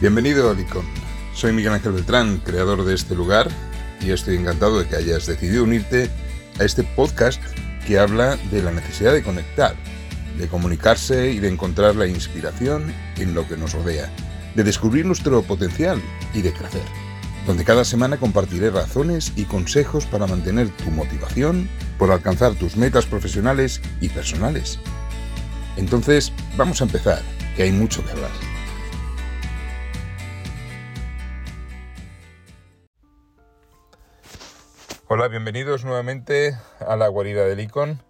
Bienvenido a Licon. Soy Miguel Ángel Beltrán, creador de este lugar, y estoy encantado de que hayas decidido unirte a este podcast que habla de la necesidad de conectar, de comunicarse y de encontrar la inspiración en lo que nos rodea, de descubrir nuestro potencial y de crecer, donde cada semana compartiré razones y consejos para mantener tu motivación por alcanzar tus metas profesionales y personales. Entonces, vamos a empezar, que hay mucho que hablar. Hola, bienvenidos nuevamente a la guarida del Icon.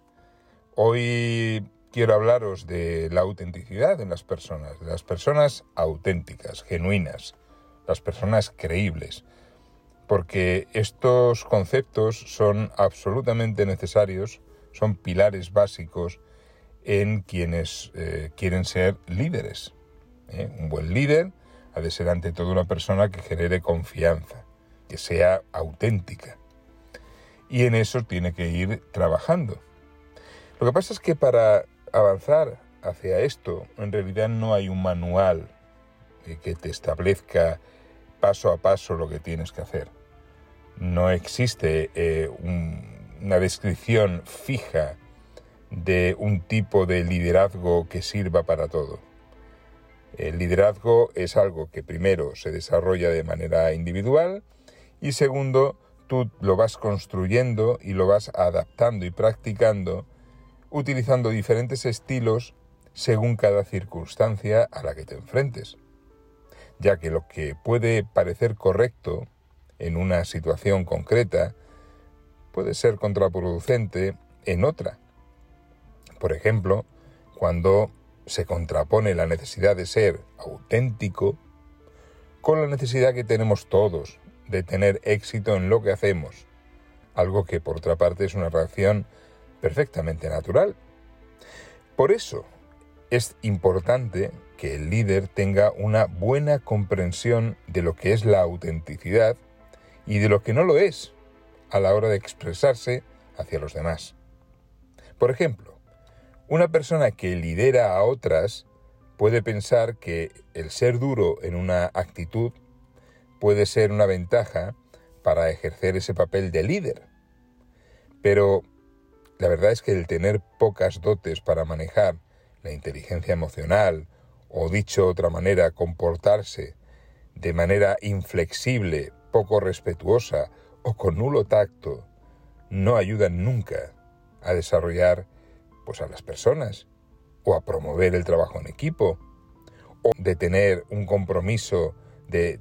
Hoy quiero hablaros de la autenticidad en las personas, de las personas auténticas, genuinas, las personas creíbles, porque estos conceptos son absolutamente necesarios, son pilares básicos en quienes eh, quieren ser líderes. ¿eh? Un buen líder ha de ser ante todo una persona que genere confianza, que sea auténtica y en eso tiene que ir trabajando. Lo que pasa es que para avanzar hacia esto, en realidad no hay un manual que te establezca paso a paso lo que tienes que hacer. No existe eh, una descripción fija de un tipo de liderazgo que sirva para todo. El liderazgo es algo que primero se desarrolla de manera individual y segundo tú lo vas construyendo y lo vas adaptando y practicando utilizando diferentes estilos según cada circunstancia a la que te enfrentes, ya que lo que puede parecer correcto en una situación concreta puede ser contraproducente en otra. Por ejemplo, cuando se contrapone la necesidad de ser auténtico con la necesidad que tenemos todos de tener éxito en lo que hacemos, algo que por otra parte es una reacción perfectamente natural. Por eso es importante que el líder tenga una buena comprensión de lo que es la autenticidad y de lo que no lo es a la hora de expresarse hacia los demás. Por ejemplo, una persona que lidera a otras puede pensar que el ser duro en una actitud puede ser una ventaja para ejercer ese papel de líder. Pero la verdad es que el tener pocas dotes para manejar la inteligencia emocional, o dicho de otra manera, comportarse de manera inflexible, poco respetuosa o con nulo tacto, no ayudan nunca a desarrollar pues a las personas o a promover el trabajo en equipo o de tener un compromiso de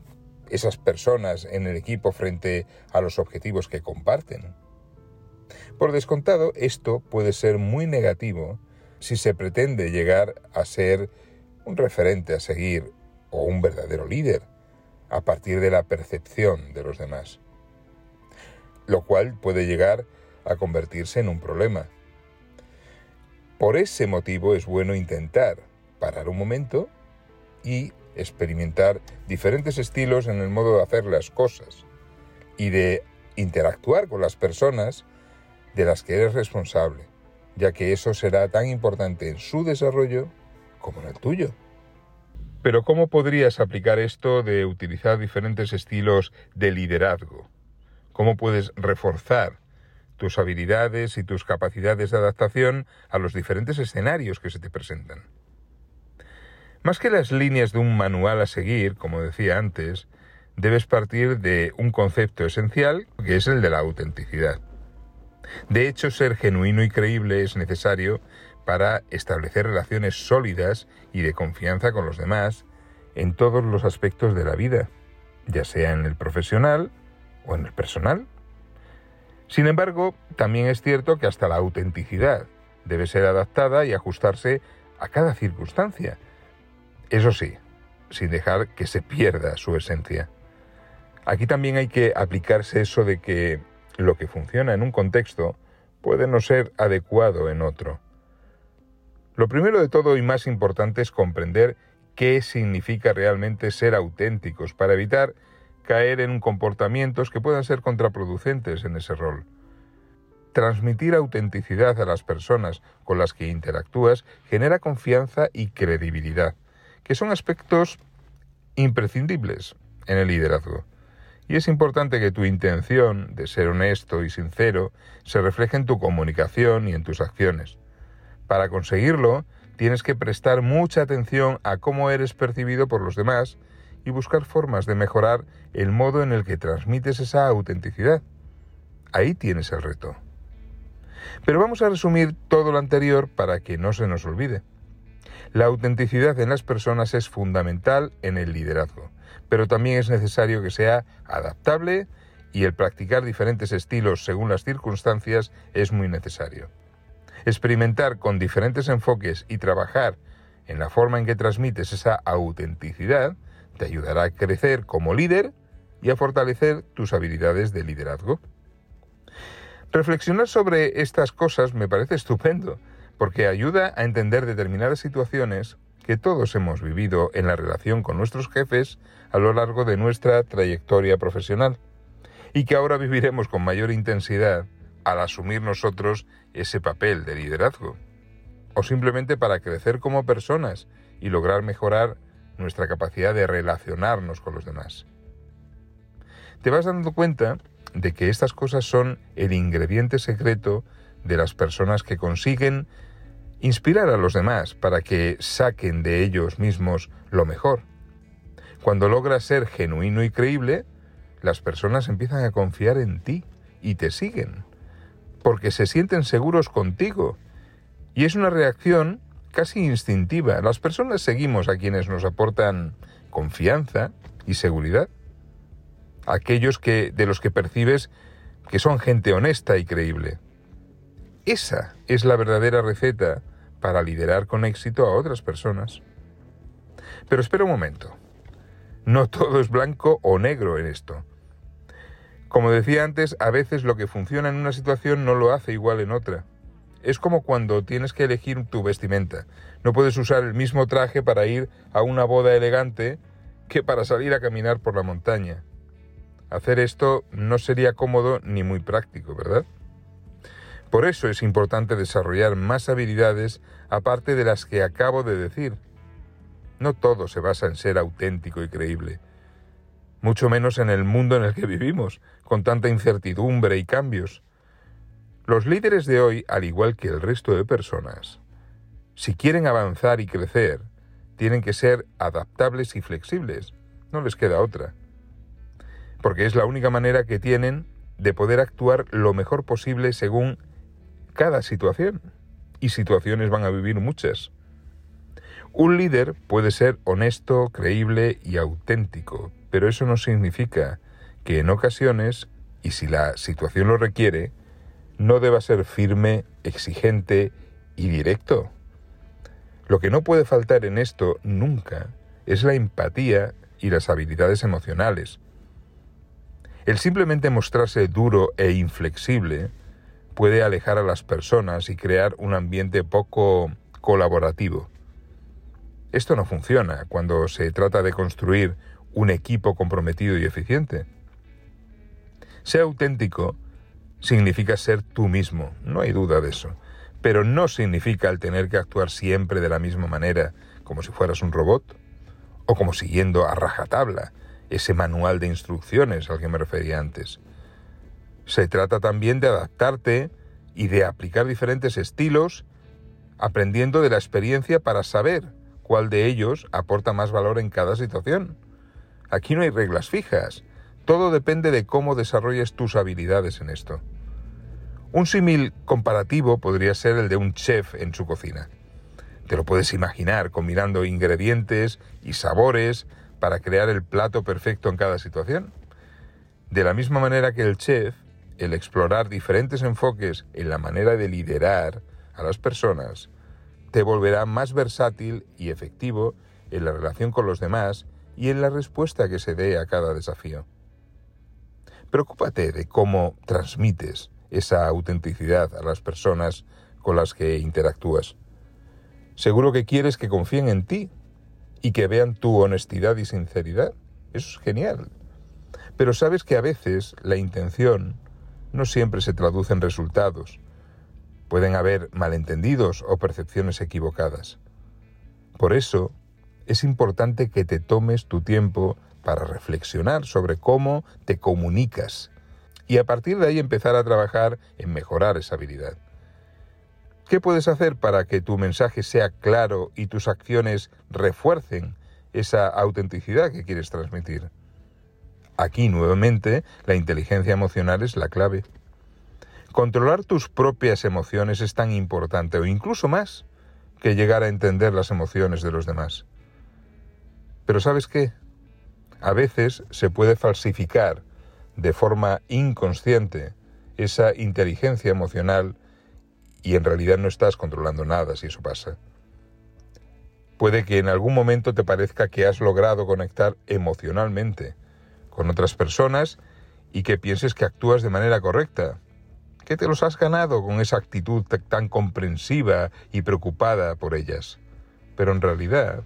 esas personas en el equipo frente a los objetivos que comparten. Por descontado, esto puede ser muy negativo si se pretende llegar a ser un referente a seguir o un verdadero líder a partir de la percepción de los demás, lo cual puede llegar a convertirse en un problema. Por ese motivo es bueno intentar parar un momento y experimentar diferentes estilos en el modo de hacer las cosas y de interactuar con las personas de las que eres responsable, ya que eso será tan importante en su desarrollo como en el tuyo. Pero ¿cómo podrías aplicar esto de utilizar diferentes estilos de liderazgo? ¿Cómo puedes reforzar tus habilidades y tus capacidades de adaptación a los diferentes escenarios que se te presentan? Más que las líneas de un manual a seguir, como decía antes, debes partir de un concepto esencial que es el de la autenticidad. De hecho, ser genuino y creíble es necesario para establecer relaciones sólidas y de confianza con los demás en todos los aspectos de la vida, ya sea en el profesional o en el personal. Sin embargo, también es cierto que hasta la autenticidad debe ser adaptada y ajustarse a cada circunstancia, eso sí, sin dejar que se pierda su esencia. Aquí también hay que aplicarse eso de que lo que funciona en un contexto puede no ser adecuado en otro. Lo primero de todo y más importante es comprender qué significa realmente ser auténticos para evitar caer en comportamientos que puedan ser contraproducentes en ese rol. Transmitir autenticidad a las personas con las que interactúas genera confianza y credibilidad que son aspectos imprescindibles en el liderazgo. Y es importante que tu intención de ser honesto y sincero se refleje en tu comunicación y en tus acciones. Para conseguirlo, tienes que prestar mucha atención a cómo eres percibido por los demás y buscar formas de mejorar el modo en el que transmites esa autenticidad. Ahí tienes el reto. Pero vamos a resumir todo lo anterior para que no se nos olvide. La autenticidad en las personas es fundamental en el liderazgo pero también es necesario que sea adaptable y el practicar diferentes estilos según las circunstancias es muy necesario. Experimentar con diferentes enfoques y trabajar en la forma en que transmites esa autenticidad te ayudará a crecer como líder y a fortalecer tus habilidades de liderazgo. Reflexionar sobre estas cosas me parece estupendo, porque ayuda a entender determinadas situaciones que todos hemos vivido en la relación con nuestros jefes a lo largo de nuestra trayectoria profesional y que ahora viviremos con mayor intensidad al asumir nosotros ese papel de liderazgo o simplemente para crecer como personas y lograr mejorar nuestra capacidad de relacionarnos con los demás. Te vas dando cuenta de que estas cosas son el ingrediente secreto de las personas que consiguen inspirar a los demás para que saquen de ellos mismos lo mejor. Cuando logras ser genuino y creíble, las personas empiezan a confiar en ti y te siguen, porque se sienten seguros contigo. Y es una reacción casi instintiva. Las personas seguimos a quienes nos aportan confianza y seguridad. Aquellos que de los que percibes que son gente honesta y creíble. Esa es la verdadera receta para liderar con éxito a otras personas. Pero espera un momento. No todo es blanco o negro en esto. Como decía antes, a veces lo que funciona en una situación no lo hace igual en otra. Es como cuando tienes que elegir tu vestimenta. No puedes usar el mismo traje para ir a una boda elegante que para salir a caminar por la montaña. Hacer esto no sería cómodo ni muy práctico, ¿verdad? Por eso es importante desarrollar más habilidades aparte de las que acabo de decir. No todo se basa en ser auténtico y creíble, mucho menos en el mundo en el que vivimos, con tanta incertidumbre y cambios. Los líderes de hoy, al igual que el resto de personas, si quieren avanzar y crecer, tienen que ser adaptables y flexibles. No les queda otra. Porque es la única manera que tienen de poder actuar lo mejor posible según cada situación. Y situaciones van a vivir muchas. Un líder puede ser honesto, creíble y auténtico, pero eso no significa que en ocasiones, y si la situación lo requiere, no deba ser firme, exigente y directo. Lo que no puede faltar en esto nunca es la empatía y las habilidades emocionales. El simplemente mostrarse duro e inflexible puede alejar a las personas y crear un ambiente poco colaborativo. Esto no funciona cuando se trata de construir un equipo comprometido y eficiente. Ser auténtico significa ser tú mismo, no hay duda de eso, pero no significa el tener que actuar siempre de la misma manera, como si fueras un robot, o como siguiendo a rajatabla ese manual de instrucciones al que me refería antes. Se trata también de adaptarte y de aplicar diferentes estilos, aprendiendo de la experiencia para saber cuál de ellos aporta más valor en cada situación. Aquí no hay reglas fijas, todo depende de cómo desarrolles tus habilidades en esto. Un símil comparativo podría ser el de un chef en su cocina. Te lo puedes imaginar combinando ingredientes y sabores para crear el plato perfecto en cada situación. De la misma manera que el chef el explorar diferentes enfoques en la manera de liderar a las personas te volverá más versátil y efectivo en la relación con los demás y en la respuesta que se dé a cada desafío. Preocúpate de cómo transmites esa autenticidad a las personas con las que interactúas. Seguro que quieres que confíen en ti y que vean tu honestidad y sinceridad. Eso es genial. Pero sabes que a veces la intención no siempre se traduce en resultados. Pueden haber malentendidos o percepciones equivocadas. Por eso, es importante que te tomes tu tiempo para reflexionar sobre cómo te comunicas y a partir de ahí empezar a trabajar en mejorar esa habilidad. ¿Qué puedes hacer para que tu mensaje sea claro y tus acciones refuercen esa autenticidad que quieres transmitir? Aquí nuevamente la inteligencia emocional es la clave. Controlar tus propias emociones es tan importante o incluso más que llegar a entender las emociones de los demás. Pero ¿sabes qué? A veces se puede falsificar de forma inconsciente esa inteligencia emocional y en realidad no estás controlando nada si eso pasa. Puede que en algún momento te parezca que has logrado conectar emocionalmente con otras personas y que pienses que actúas de manera correcta, que te los has ganado con esa actitud tan comprensiva y preocupada por ellas. Pero en realidad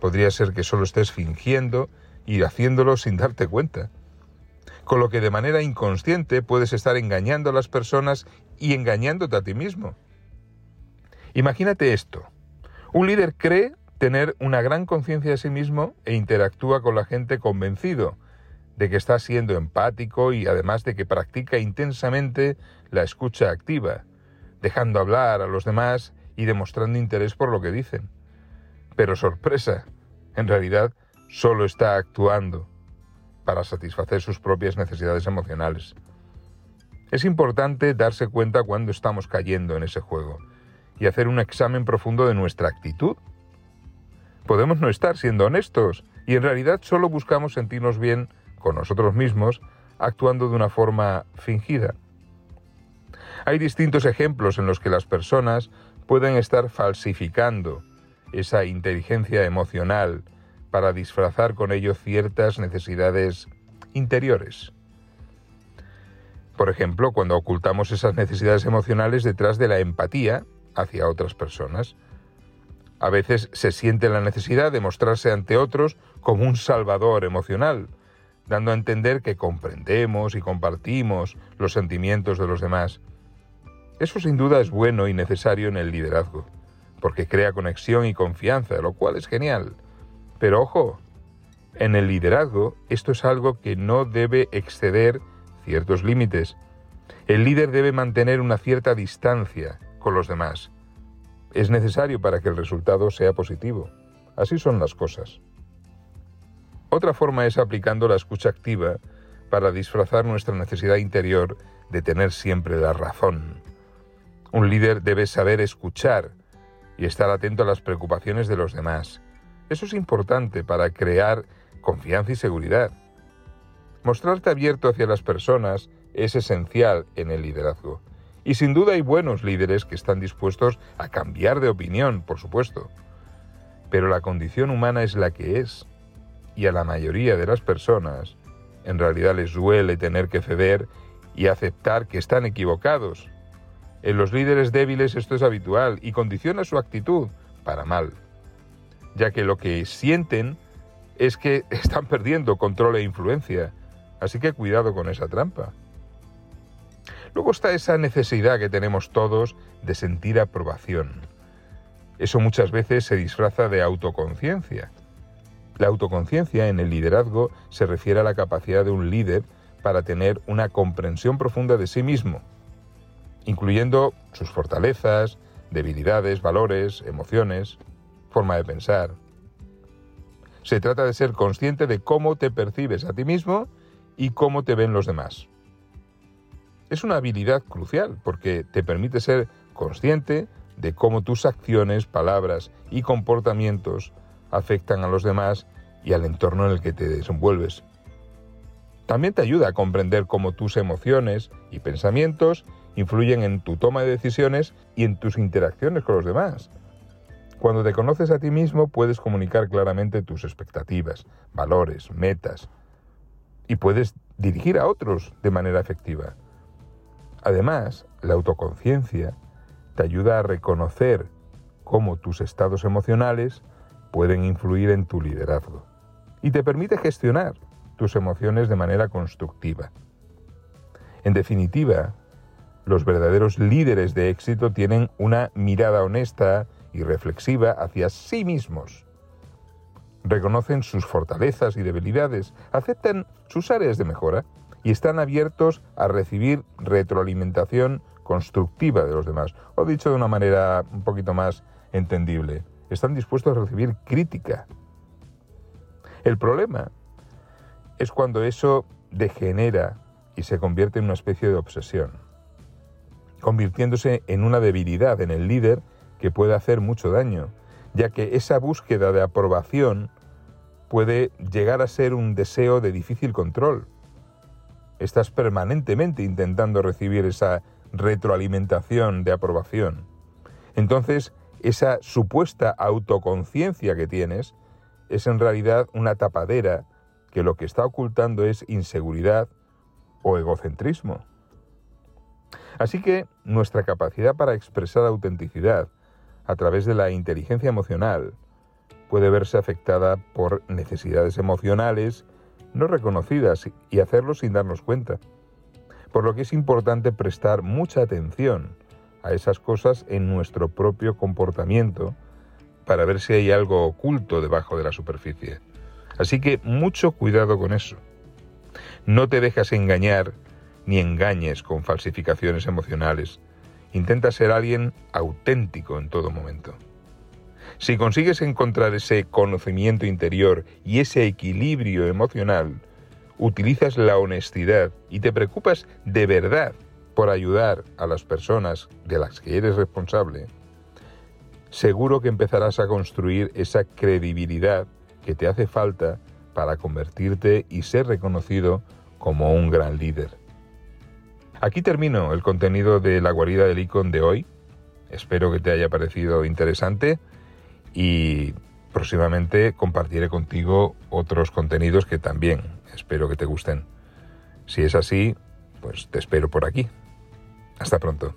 podría ser que solo estés fingiendo y haciéndolo sin darte cuenta. Con lo que de manera inconsciente puedes estar engañando a las personas y engañándote a ti mismo. Imagínate esto. Un líder cree tener una gran conciencia de sí mismo e interactúa con la gente convencido de que está siendo empático y además de que practica intensamente la escucha activa, dejando hablar a los demás y demostrando interés por lo que dicen. Pero sorpresa, en realidad solo está actuando para satisfacer sus propias necesidades emocionales. Es importante darse cuenta cuando estamos cayendo en ese juego y hacer un examen profundo de nuestra actitud. Podemos no estar siendo honestos y en realidad solo buscamos sentirnos bien con nosotros mismos actuando de una forma fingida. Hay distintos ejemplos en los que las personas pueden estar falsificando esa inteligencia emocional para disfrazar con ello ciertas necesidades interiores. Por ejemplo, cuando ocultamos esas necesidades emocionales detrás de la empatía hacia otras personas. A veces se siente la necesidad de mostrarse ante otros como un salvador emocional, dando a entender que comprendemos y compartimos los sentimientos de los demás. Eso sin duda es bueno y necesario en el liderazgo, porque crea conexión y confianza, lo cual es genial. Pero ojo, en el liderazgo esto es algo que no debe exceder ciertos límites. El líder debe mantener una cierta distancia con los demás. Es necesario para que el resultado sea positivo. Así son las cosas. Otra forma es aplicando la escucha activa para disfrazar nuestra necesidad interior de tener siempre la razón. Un líder debe saber escuchar y estar atento a las preocupaciones de los demás. Eso es importante para crear confianza y seguridad. Mostrarte abierto hacia las personas es esencial en el liderazgo. Y sin duda hay buenos líderes que están dispuestos a cambiar de opinión, por supuesto. Pero la condición humana es la que es. Y a la mayoría de las personas en realidad les duele tener que ceder y aceptar que están equivocados. En los líderes débiles esto es habitual y condiciona su actitud para mal, ya que lo que sienten es que están perdiendo control e influencia Así que cuidado con esa trampa. Luego está esa necesidad que tenemos todos de sentir aprobación. Eso muchas veces se disfraza de autoconciencia. La autoconciencia en el liderazgo se refiere a la capacidad de un líder para tener una comprensión profunda de sí mismo, incluyendo sus fortalezas, debilidades, valores, emociones, forma de pensar. Se trata de ser consciente de cómo te percibes a ti mismo y cómo te ven los demás. Es una habilidad crucial porque te permite ser consciente de cómo tus acciones, palabras y comportamientos afectan a los demás y al entorno en el que te desenvuelves. También te ayuda a comprender cómo tus emociones y pensamientos influyen en tu toma de decisiones y en tus interacciones con los demás. Cuando te conoces a ti mismo puedes comunicar claramente tus expectativas, valores, metas, y puedes dirigir a otros de manera efectiva. Además, la autoconciencia te ayuda a reconocer cómo tus estados emocionales pueden influir en tu liderazgo y te permite gestionar tus emociones de manera constructiva. En definitiva, los verdaderos líderes de éxito tienen una mirada honesta y reflexiva hacia sí mismos reconocen sus fortalezas y debilidades, aceptan sus áreas de mejora y están abiertos a recibir retroalimentación constructiva de los demás. O dicho de una manera un poquito más entendible, están dispuestos a recibir crítica. El problema es cuando eso degenera y se convierte en una especie de obsesión, convirtiéndose en una debilidad en el líder que puede hacer mucho daño, ya que esa búsqueda de aprobación puede llegar a ser un deseo de difícil control. Estás permanentemente intentando recibir esa retroalimentación de aprobación. Entonces, esa supuesta autoconciencia que tienes es en realidad una tapadera que lo que está ocultando es inseguridad o egocentrismo. Así que nuestra capacidad para expresar autenticidad a través de la inteligencia emocional puede verse afectada por necesidades emocionales no reconocidas y hacerlo sin darnos cuenta. Por lo que es importante prestar mucha atención a esas cosas en nuestro propio comportamiento para ver si hay algo oculto debajo de la superficie. Así que mucho cuidado con eso. No te dejas engañar ni engañes con falsificaciones emocionales. Intenta ser alguien auténtico en todo momento. Si consigues encontrar ese conocimiento interior y ese equilibrio emocional, utilizas la honestidad y te preocupas de verdad por ayudar a las personas de las que eres responsable, seguro que empezarás a construir esa credibilidad que te hace falta para convertirte y ser reconocido como un gran líder. Aquí termino el contenido de la guarida del icon de hoy. Espero que te haya parecido interesante y próximamente compartiré contigo otros contenidos que también espero que te gusten. Si es así, pues te espero por aquí. Hasta pronto.